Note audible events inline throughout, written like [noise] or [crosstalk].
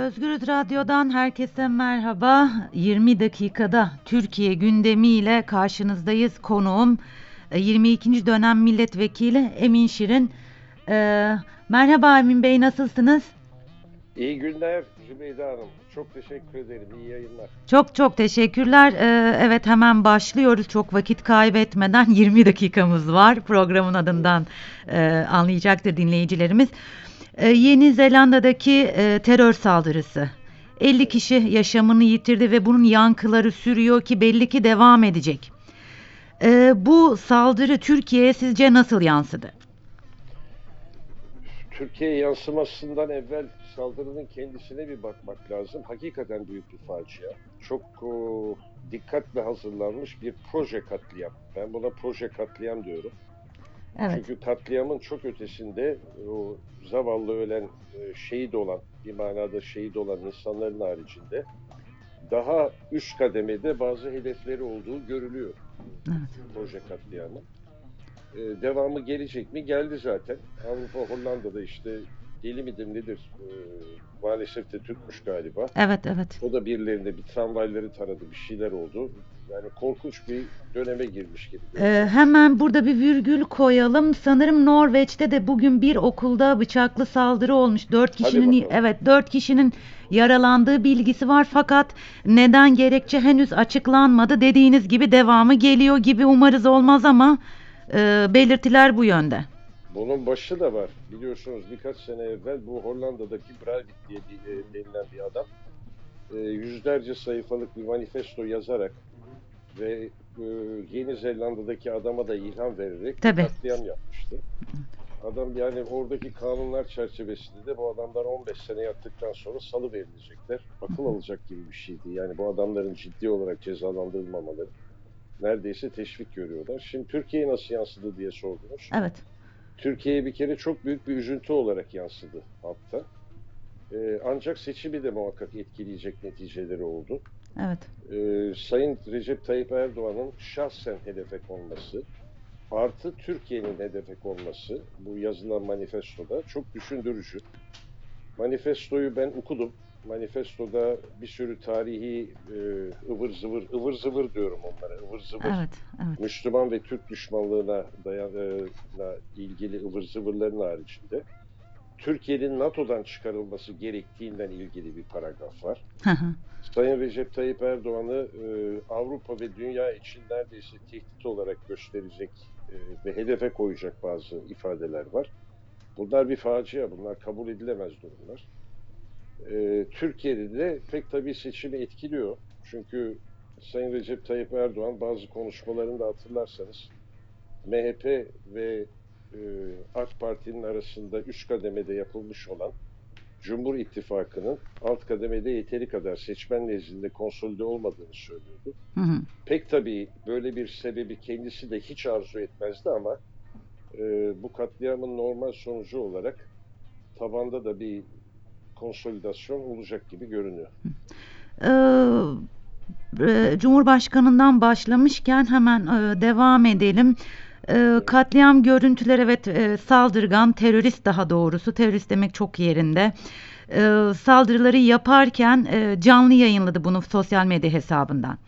Özgürüz Radyo'dan herkese merhaba. 20 dakikada Türkiye gündemiyle karşınızdayız. Konuğum e, 22. dönem milletvekili Emin Şirin. Ee, merhaba Emin Bey nasılsınız? İyi günler Zübeyde Hanım. Çok teşekkür ederim. İyi yayınlar. Çok çok teşekkürler. Ee, evet hemen başlıyoruz. Çok vakit kaybetmeden [laughs] 20 dakikamız var. Programın adından e, anlayacaktır dinleyicilerimiz. Ee, Yeni Zelanda'daki e, terör saldırısı. 50 kişi yaşamını yitirdi ve bunun yankıları sürüyor ki belli ki devam edecek. Ee, bu saldırı Türkiye'ye sizce nasıl yansıdı? Türkiye yansımasından evvel saldırının kendisine bir bakmak lazım. Hakikaten büyük bir facia. Çok dikkatle hazırlanmış bir proje katliam. Ben buna proje katliam diyorum. Evet. Çünkü katliamın çok ötesinde o zavallı ölen, e, şehit olan, bir manada şehit olan insanların haricinde daha üst kademede bazı hedefleri olduğu görülüyor. Evet. Proje katliamı. Ee, devamı gelecek mi? Geldi zaten. Avrupa Hollanda'da işte deli midir nedir? Ee, maalesef de Türkmüş galiba. Evet evet. O da birilerinde bir tramvayları taradı, bir şeyler oldu. Yani korkunç bir döneme girmiş gibi. Ee, hemen burada bir virgül koyalım. Sanırım Norveç'te de bugün bir okulda bıçaklı saldırı olmuş. Dört kişinin evet dört kişinin yaralandığı bilgisi var fakat neden gerekçe henüz açıklanmadı. Dediğiniz gibi devamı geliyor gibi umarız olmaz ama e, belirtiler bu yönde. Bunun başı da var. Biliyorsunuz birkaç sene evvel bu Hollanda'daki Breivik diye bir, e, denilen bir adam e, yüzlerce sayfalık bir manifesto yazarak ve e, Yeni Zelanda'daki adama da ilham vererek Tabii. katliam yapmıştı. Adam yani oradaki kanunlar çerçevesinde de bu adamlar 15 sene yattıktan sonra salı verilecekler. Akıl alacak gibi bir şeydi. Yani bu adamların ciddi olarak cezalandırılmamaları neredeyse teşvik görüyorlar. Şimdi Türkiye'ye nasıl yansıdı diye sordunuz. Evet. Türkiye'ye bir kere çok büyük bir üzüntü olarak yansıdı hatta. Ee, ancak seçimi de muhakkak etkileyecek neticeleri oldu. Evet. Ee, Sayın Recep Tayyip Erdoğan'ın şahsen hedefe konması, artı Türkiye'nin hedefe konması bu yazılan manifestoda çok düşündürücü. Manifestoyu ben okudum. Manifestoda bir sürü tarihi e, ıvır zıvır, ıvır zıvır diyorum onlara, ıvır zıvır. Evet. Evet. Müslüman ve Türk düşmanlığına dayanına ilgili ıvır zıvırların haricinde Türkiye'nin NATO'dan çıkarılması gerektiğinden ilgili bir paragraf var. Hı hı. Sayın Recep Tayyip Erdoğan'ı e, Avrupa ve dünya için neredeyse tehdit olarak gösterecek e, ve hedefe koyacak bazı ifadeler var. Bunlar bir facia, bunlar kabul edilemez durumlar. E, Türkiye'de de pek tabii seçimi etkiliyor. Çünkü Sayın Recep Tayyip Erdoğan bazı konuşmalarında hatırlarsanız MHP ve e, AK Parti'nin arasında üst kademede yapılmış olan Cumhur İttifakı'nın alt kademede yeteri kadar seçmen nezdinde konsolide olmadığını söylüyordu. Hı hı. Pek tabii böyle bir sebebi kendisi de hiç arzu etmezdi ama e, bu katliamın normal sonucu olarak tabanda da bir konsolidasyon olacak gibi görünüyor. Ee, e, Cumhurbaşkanından başlamışken hemen e, devam edelim. E, katliam görüntüleri evet saldırgan terörist daha doğrusu terörist demek çok yerinde. E, saldırıları yaparken e, canlı yayınladı bunu sosyal medya hesabından.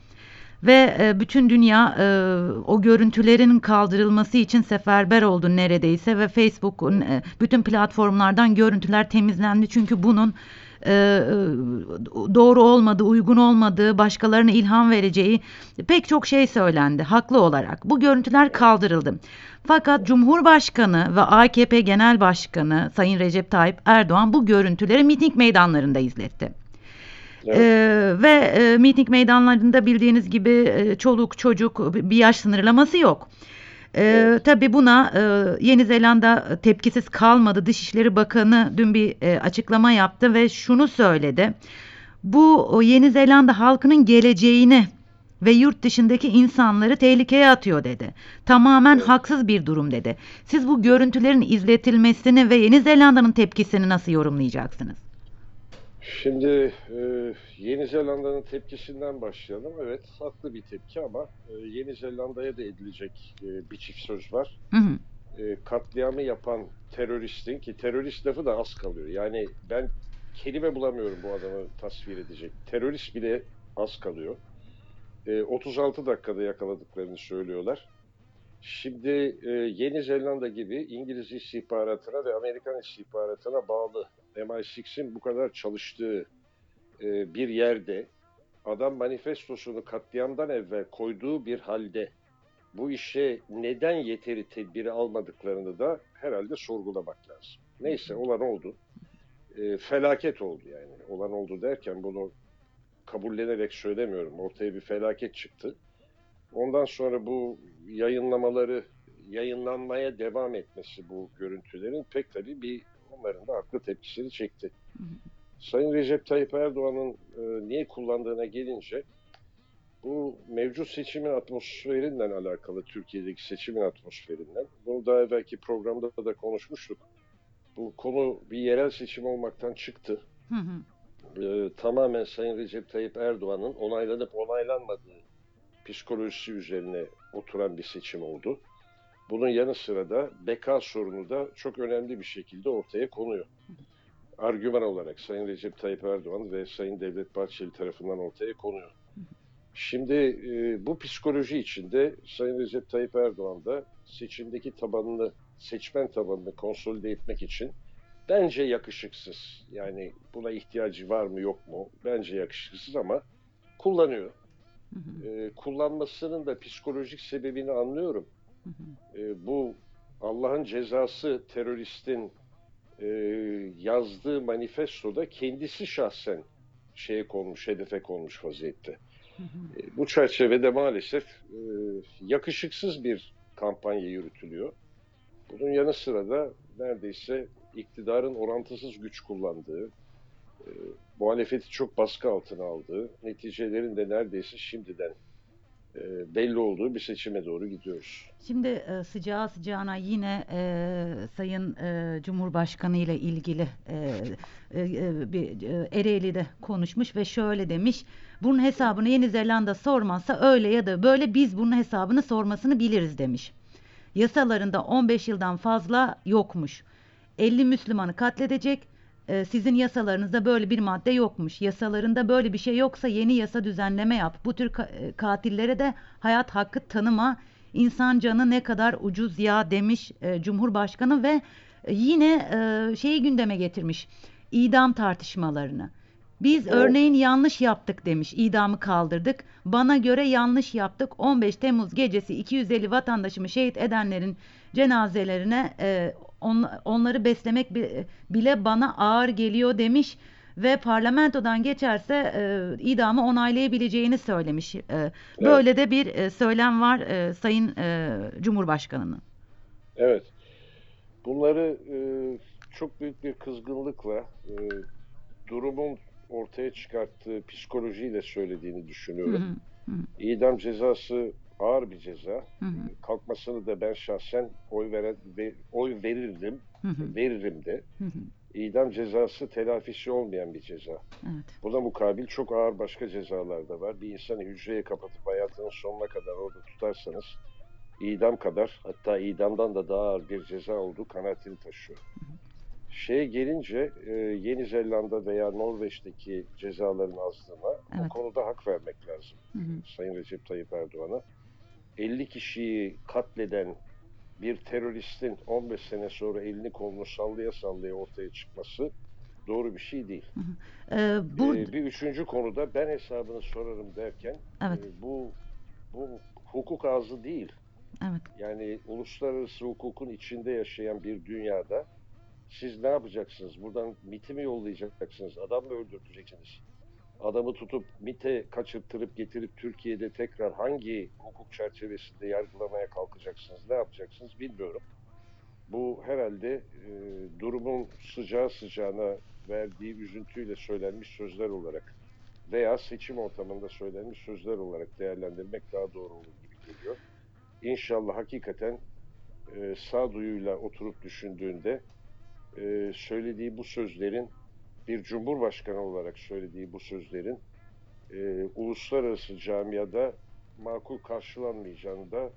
Ve e, bütün dünya e, o görüntülerin kaldırılması için seferber oldu neredeyse ve Facebook'un bütün platformlardan görüntüler temizlendi çünkü bunun doğru olmadığı, uygun olmadığı, başkalarına ilham vereceği pek çok şey söylendi haklı olarak. Bu görüntüler kaldırıldı. Fakat Cumhurbaşkanı ve AKP Genel Başkanı Sayın Recep Tayyip Erdoğan bu görüntüleri miting meydanlarında izletti. Evet. Ee, ve e, miting meydanlarında bildiğiniz gibi e, çoluk çocuk bir yaş sınırlaması yok. Evet. Tabii buna e, Yeni Zelanda tepkisiz kalmadı. Dışişleri Bakanı dün bir e, açıklama yaptı ve şunu söyledi. Bu Yeni Zelanda halkının geleceğini ve yurt dışındaki insanları tehlikeye atıyor dedi. Tamamen haksız bir durum dedi. Siz bu görüntülerin izletilmesini ve Yeni Zelanda'nın tepkisini nasıl yorumlayacaksınız? Şimdi e, Yeni Zelanda'nın tepkisinden başlayalım. Evet haklı bir tepki ama e, Yeni Zelanda'ya da edilecek e, bir çift söz var. Hı hı. E, katliamı yapan teröristin ki terörist lafı da az kalıyor. Yani ben kelime bulamıyorum bu adamı tasvir edecek. Terörist bile az kalıyor. E, 36 dakikada yakaladıklarını söylüyorlar. Şimdi e, Yeni Zelanda gibi İngiliz istihbaratına ve Amerikan istihbaratına bağlı MI6'in bu kadar çalıştığı e, bir yerde adam manifestosunu katliamdan evvel koyduğu bir halde bu işe neden yeteri tedbiri almadıklarını da herhalde sorgulamak lazım. Neyse olan oldu. E, felaket oldu yani. Olan oldu derken bunu kabullenerek söylemiyorum. Ortaya bir felaket çıktı. Ondan sonra bu yayınlamaları yayınlanmaya devam etmesi bu görüntülerin pek tabii bir onların da haklı tepkisini çekti. Sayın Recep Tayyip Erdoğan'ın e, niye kullandığına gelince bu mevcut seçimin atmosferinden alakalı Türkiye'deki seçimin atmosferinden. Bunu daha evvelki programda da konuşmuştuk. Bu konu bir yerel seçim olmaktan çıktı. Hı hı. E, tamamen Sayın Recep Tayyip Erdoğan'ın onaylanıp onaylanmadığı psikolojisi üzerine oturan bir seçim oldu. Bunun yanı sıra da beka sorunu da çok önemli bir şekilde ortaya konuyor. Argüman olarak Sayın Recep Tayyip Erdoğan ve Sayın Devlet Bahçeli tarafından ortaya konuyor. Şimdi e, bu psikoloji içinde Sayın Recep Tayyip Erdoğan da seçimdeki tabanını, seçmen tabanını konsolide etmek için bence yakışıksız. Yani buna ihtiyacı var mı yok mu? Bence yakışıksız ama kullanıyor. Hı hı. E, kullanmasının da psikolojik sebebini anlıyorum. Hı hı. E, bu Allah'ın cezası teröristin e, yazdığı manifestoda kendisi şahsen şeye konmuş, hedefe konmuş vaziyette. Hı hı. E, bu çerçevede maalesef e, yakışıksız bir kampanya yürütülüyor. Bunun yanı sıra da neredeyse iktidarın orantısız güç kullandığı, e, muhalefeti çok baskı altına aldığı, neticelerin de neredeyse şimdiden belli olduğu bir seçime doğru gidiyoruz. Şimdi e, sıcağı sıcağına yine e, Sayın e, Cumhurbaşkanı ile ilgili e, e, e, bir e, Ereğli'de konuşmuş ve şöyle demiş. Bunun hesabını Yeni Zelanda sormazsa öyle ya da böyle biz bunun hesabını sormasını biliriz demiş. Yasalarında 15 yıldan fazla yokmuş. 50 Müslümanı katledecek. E, sizin yasalarınızda böyle bir madde yokmuş. Yasalarında böyle bir şey yoksa yeni yasa düzenleme yap. Bu tür ka- e, katillere de hayat hakkı tanıma. İnsan canı ne kadar ucuz ya demiş e, Cumhurbaşkanı ve e, yine e, şeyi gündeme getirmiş. İdam tartışmalarını. Biz Evet. örneğin yanlış yaptık demiş. İdamı kaldırdık. Bana göre yanlış yaptık. 15 Temmuz gecesi 250 vatandaşımı şehit edenlerin cenazelerine e, on- onları beslemek bi- bile bana ağır geliyor demiş ve parlamentodan geçerse e, idamı onaylayabileceğini söylemiş. E, böyle de bir e, söylem var e, Sayın e, Cumhurbaşkanı'nın. Evet. Bunları e, çok büyük bir kızgınlıkla e, durumun ortaya çıkarttığı psikolojiyle söylediğini Hı düşünüyorum. hı, hı İdam cezası ağır bir ceza. hı, hı Kalkmasını da ben şahsen oy veren ve oy verirdim, hı, hı veririm de. hı, hı. İdam cezası telafisi olmayan bir ceza. Evet. Buna mukabil çok ağır başka cezalar da var. Bir insanı hücreye kapatıp hayatının sonuna kadar orada tutarsanız idam kadar hatta idamdan da daha ağır bir ceza olduğu kanaatini taşıyor. Şeye gelince e, Yeni Zelanda veya Norveç'teki cezaların azlığına o Evet. konuda hak vermek lazım. Hı hı, Sayın Recep Tayyip Erdoğan'a. 50 kişiyi katleden bir teröristin 15 sene sonra elini kolunu sallaya sallaya ortaya çıkması doğru bir şey değil. E, bu Ee, bir üçüncü konuda ben hesabını sorarım derken Evet. e, bu bu hukuk ağzı değil. evet. Yani uluslararası hukukun içinde yaşayan bir dünyada siz ne yapacaksınız? Buradan MIT'i mi yollayacaksınız? Adam mı öldürteceksiniz? Adamı tutup MIT'e kaçırttırıp getirip Türkiye'de tekrar hangi hukuk çerçevesinde yargılamaya kalkacaksınız? Ne yapacaksınız bilmiyorum. Bu herhalde e, durumun sıcağı sıcağına verdiği üzüntüyle söylenmiş sözler olarak veya seçim ortamında söylenmiş sözler olarak değerlendirmek daha doğru olur gibi geliyor. İnşallah hakikaten e, sağduyuyla oturup düşündüğünde e, söylediği bu sözlerin bir cumhurbaşkanı olarak söylediği bu sözlerin e, uluslararası camiada makul karşılanmayacağını da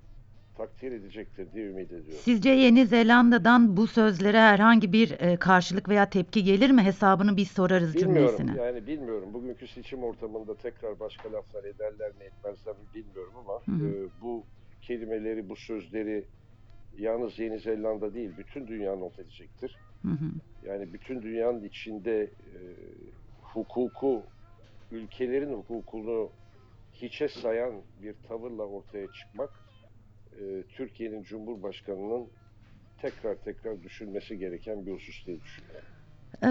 takdir edecektir diye ümit ediyorum. Sizce Yeni Zelanda'dan bu sözlere herhangi bir e, karşılık veya tepki gelir mi? Hesabını biz sorarız Bilmiyorum cümlesine. yani bilmiyorum. Bugünkü seçim ortamında tekrar başka laflar ederler mi etmezler mi bilmiyorum ama hı. e, bu kelimeleri, bu sözleri yalnız Yeni Zelanda değil bütün dünya not edecektir. Hı hı. Yani bütün dünyanın içinde e, hukuku, ülkelerin hukukunu hiçe sayan bir tavırla ortaya çıkmak e, Türkiye'nin Cumhurbaşkanı'nın tekrar tekrar düşünmesi gereken bir husus diye düşünüyorum. Ee,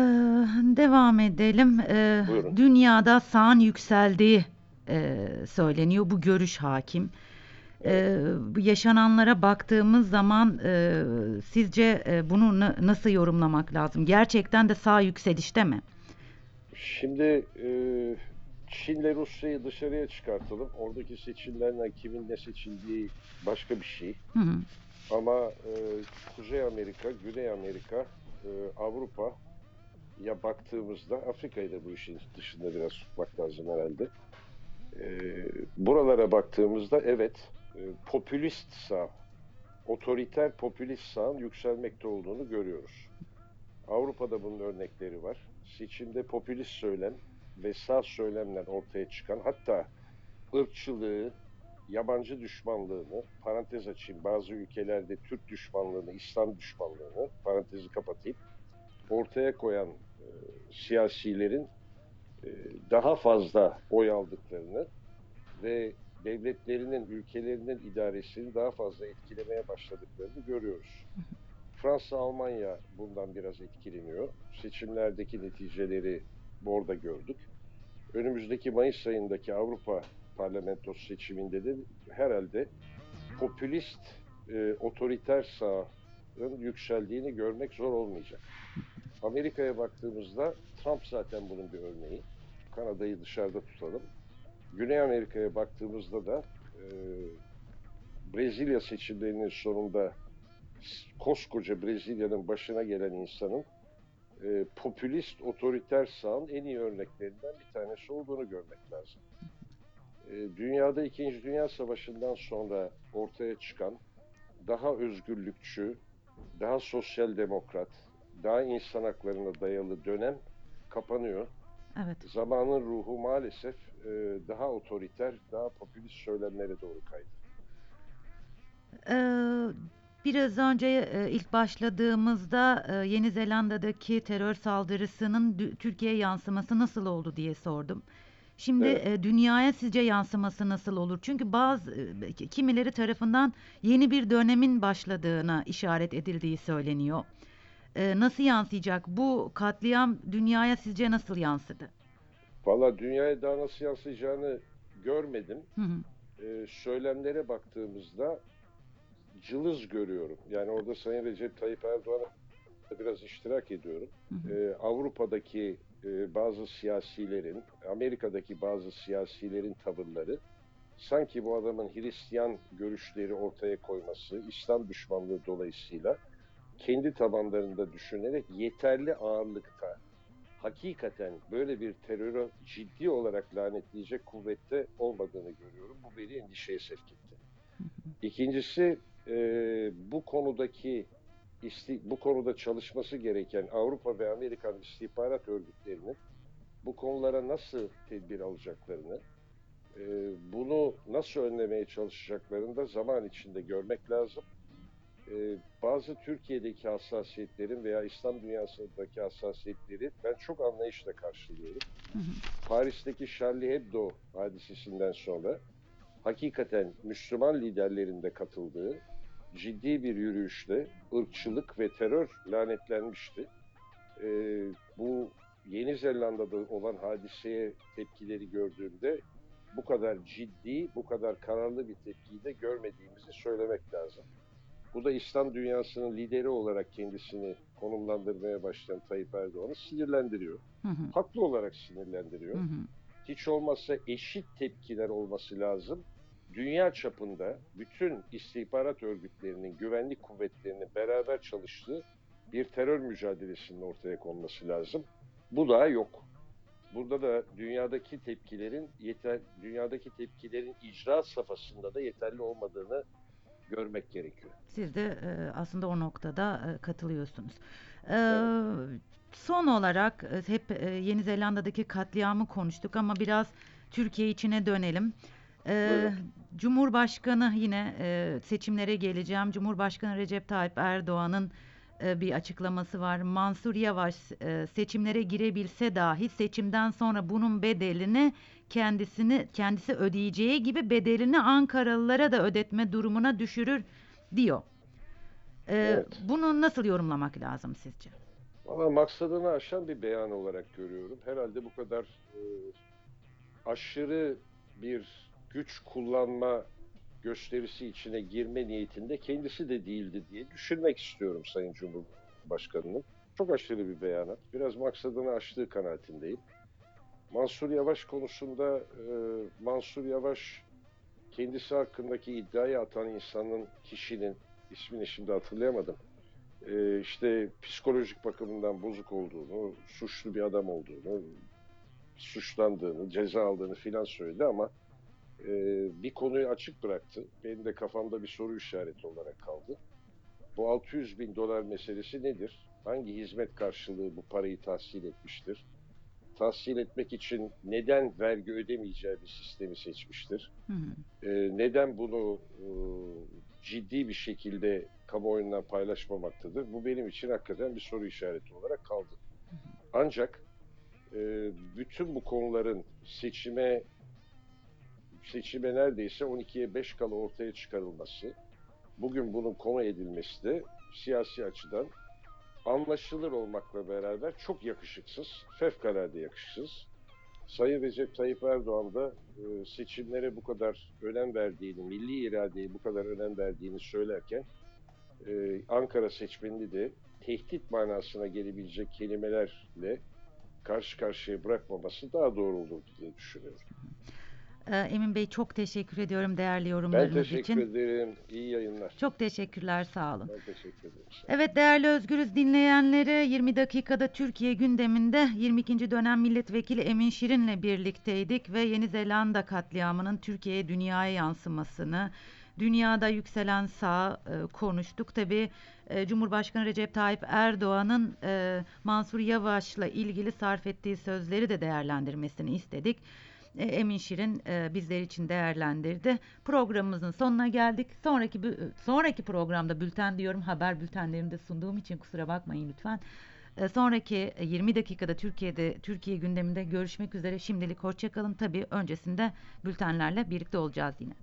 devam edelim. Ee, Buyurun. dünyada sağın yükseldiği e, söyleniyor. Bu görüş hakim. Bu yaşananlara baktığımız zaman e, sizce e, bunu na- nasıl yorumlamak lazım? Gerçekten de sağ yükselişte mi? Şimdi e, Çin'le Rusya'yı dışarıya çıkartalım. Oradaki seçimlerden kimin ne seçildiği başka bir şey. Hı hı. Ama e, Kuzey Amerika, Güney Amerika, e, Avrupa ya baktığımızda Afrika'yı da bu işin dışında biraz tutmak lazım herhalde. E, buralara baktığımızda evet e, popülist sağ, otoriter popülist sağın yükselmekte olduğunu görüyoruz. Avrupa'da bunun örnekleri var. Seçimde popülist söylem ve sağ söylemler ortaya çıkan hatta ırkçılığı, yabancı düşmanlığını, parantez açayım bazı ülkelerde Türk düşmanlığını, İslam düşmanlığını, parantezi kapatayım, ortaya koyan e, siyasilerin e, daha fazla oy aldıklarını ve devletlerinin, ülkelerinin idaresini daha fazla etkilemeye başladıklarını görüyoruz. [laughs] Fransa, Almanya bundan biraz etkileniyor. Seçimlerdeki neticeleri orada gördük. Önümüzdeki Mayıs ayındaki Avrupa parlamentosu seçiminde de herhalde popülist, e, otoriter sağın yükseldiğini görmek zor olmayacak. Amerika'ya baktığımızda Trump zaten bunun bir örneği. Kanada'yı dışarıda tutalım. Güney Amerika'ya baktığımızda da e, Brezilya seçimlerinin sonunda koskoca Brezilya'nın başına gelen insanın e, popülist, otoriter sağın en iyi örneklerinden bir tanesi olduğunu görmek lazım. E, dünyada İkinci Dünya Savaşı'ndan sonra ortaya çıkan daha özgürlükçü, daha sosyal demokrat, daha insan haklarına dayalı dönem kapanıyor. Evet. Zamanın ruhu maalesef e, daha otoriter, daha popülist söylemlere doğru kaydı. Ee, biraz önce e, ilk başladığımızda e, Yeni Zelanda'daki terör saldırısının Türkiye'ye yansıması nasıl oldu diye sordum. Şimdi Evet. e, dünyaya sizce yansıması nasıl olur? Çünkü bazı e, ki- kimileri tarafından yeni bir dönemin başladığına işaret edildiği söyleniyor. E, nasıl yansıyacak? Bu katliam dünyaya sizce nasıl yansıdı? Valla dünyaya daha nasıl yansıyacağını görmedim. Hı hı. e, söylemlere baktığımızda cılız görüyorum. Yani orada Sayın Recep Tayyip Erdoğan'a biraz iştirak ediyorum. Hı hı. E, Avrupa'daki e, bazı siyasilerin, Amerika'daki bazı siyasilerin tavırları sanki bu adamın Hristiyan görüşleri ortaya koyması, İslam düşmanlığı dolayısıyla kendi tabanlarında düşünerek yeterli ağırlıkta hakikaten böyle bir terörü ciddi olarak lanetleyecek kuvvette olmadığını görüyorum. Bu beni endişeye sevk etti. İkincisi e, bu konudaki isti- bu konuda çalışması gereken Avrupa ve Amerikan istihbarat örgütlerinin bu konulara nasıl tedbir alacaklarını, e, bunu nasıl önlemeye çalışacaklarını da zaman içinde görmek lazım. E, bazı Türkiye'deki hassasiyetlerin veya İslam dünyasındaki hassasiyetleri ben çok anlayışla karşılıyorum. Hı hı. Paris'teki Charlie Hebdo hadisesinden sonra hakikaten Müslüman liderlerin de katıldığı ciddi bir yürüyüşle ırkçılık ve terör lanetlenmişti. Ee, bu Yeni Zelanda'da olan hadiseye tepkileri gördüğümde bu kadar ciddi, bu kadar kararlı bir tepkiyi de görmediğimizi söylemek lazım. Bu da İslam dünyasının lideri olarak kendisini konumlandırmaya başlayan Tayyip Erdoğan'ı sinirlendiriyor. Hı hı. Haklı olarak sinirlendiriyor Hı hı. hiç olmazsa eşit tepkiler olması lazım. Dünya çapında bütün istihbarat örgütlerinin, güvenlik kuvvetlerinin beraber çalıştığı bir terör mücadelesinin ortaya konması lazım. Bu da yok. Burada da dünyadaki tepkilerin yeter dünyadaki tepkilerin icraat safhasında da yeterli olmadığını görmek gerekiyor. Siz de e, aslında o noktada e, katılıyorsunuz. E, Evet. son olarak hep Yeni Zelanda'daki katliamı konuştuk ama biraz Türkiye içine dönelim. E, Buyurun. Cumhurbaşkanı yine e, seçimlere geleceğim. Cumhurbaşkanı Recep Tayyip Erdoğan'ın e, bir açıklaması var. Mansur Yavaş e, seçimlere girebilse dahi seçimden sonra bunun bedelini kendisini kendisi ödeyeceği gibi bedelini Ankaralılara da ödetme durumuna düşürür diyor. E, Evet. Bunu nasıl yorumlamak lazım sizce? Valla maksadını aşan bir beyan olarak görüyorum. Herhalde bu kadar e, aşırı bir güç kullanma gösterisi içine girme niyetinde kendisi de değildi diye düşünmek istiyorum Sayın Cumhurbaşkanı'nın. Çok aşırı bir beyanat. Biraz maksadını aştığı kanaatindeyim. Mansur Yavaş konusunda e, Mansur Yavaş kendisi hakkındaki iddiayı atan insanın, kişinin ismini şimdi hatırlayamadım. E, işte psikolojik bakımından bozuk olduğunu, suçlu bir adam olduğunu, suçlandığını, ceza aldığını filan söyledi ama e, bir konuyu açık bıraktı. Benim de kafamda bir soru işareti olarak kaldı. Bu 600 bin dolar meselesi nedir? Hangi hizmet karşılığı bu parayı tahsil etmiştir? Tahsil etmek için neden vergi ödemeyeceği bir sistemi seçmiştir? Hı hı. Ee, neden bunu e, ciddi bir şekilde kamuoyundan paylaşmamaktadır? Bu benim için hakikaten bir soru işareti olarak kaldı. Ancak e, bütün bu konuların seçime seçime neredeyse 12'ye 5 kala ortaya çıkarılması, bugün bunun konu edilmesi de siyasi açıdan anlaşılır olmakla beraber çok yakışıksız, fevkalade yakışıksız. Sayın Recep Tayyip Erdoğan da e, seçimlere bu kadar önem verdiğini, milli iradeye bu kadar önem verdiğini söylerken e, Ankara seçmenini de tehdit manasına gelebilecek kelimelerle karşı karşıya bırakmaması daha doğru olurdu diye düşünüyorum. E, Emin Bey çok teşekkür ediyorum değerli Ben yorumlarınız teşekkür için. ederim. İyi yayınlar. Çok teşekkürler sağ olun. Ben teşekkür ederim. Evet değerli Özgürüz dinleyenleri 20 dakikada Türkiye gündeminde 22. dönem milletvekili Emin Şirin'le birlikteydik ve Yeni Zelanda katliamının Türkiye'ye dünyaya yansımasını dünyada yükselen sağ e, konuştuk. Tabi Cumhurbaşkanı Recep Tayyip Erdoğan'ın e, Mansur Yavaş'la ilgili sarf ettiği sözleri de değerlendirmesini istedik. E, Emin Şirin e, bizler için değerlendirdi. Programımızın sonuna geldik. Sonraki sonraki programda bülten diyorum haber bültenlerinde sunduğum için kusura bakmayın lütfen. E, Sonraki e, 20 dakikada Türkiye'de Türkiye gündeminde görüşmek üzere. Şimdilik hoşçakalın. Tabii öncesinde bültenlerle birlikte olacağız yine.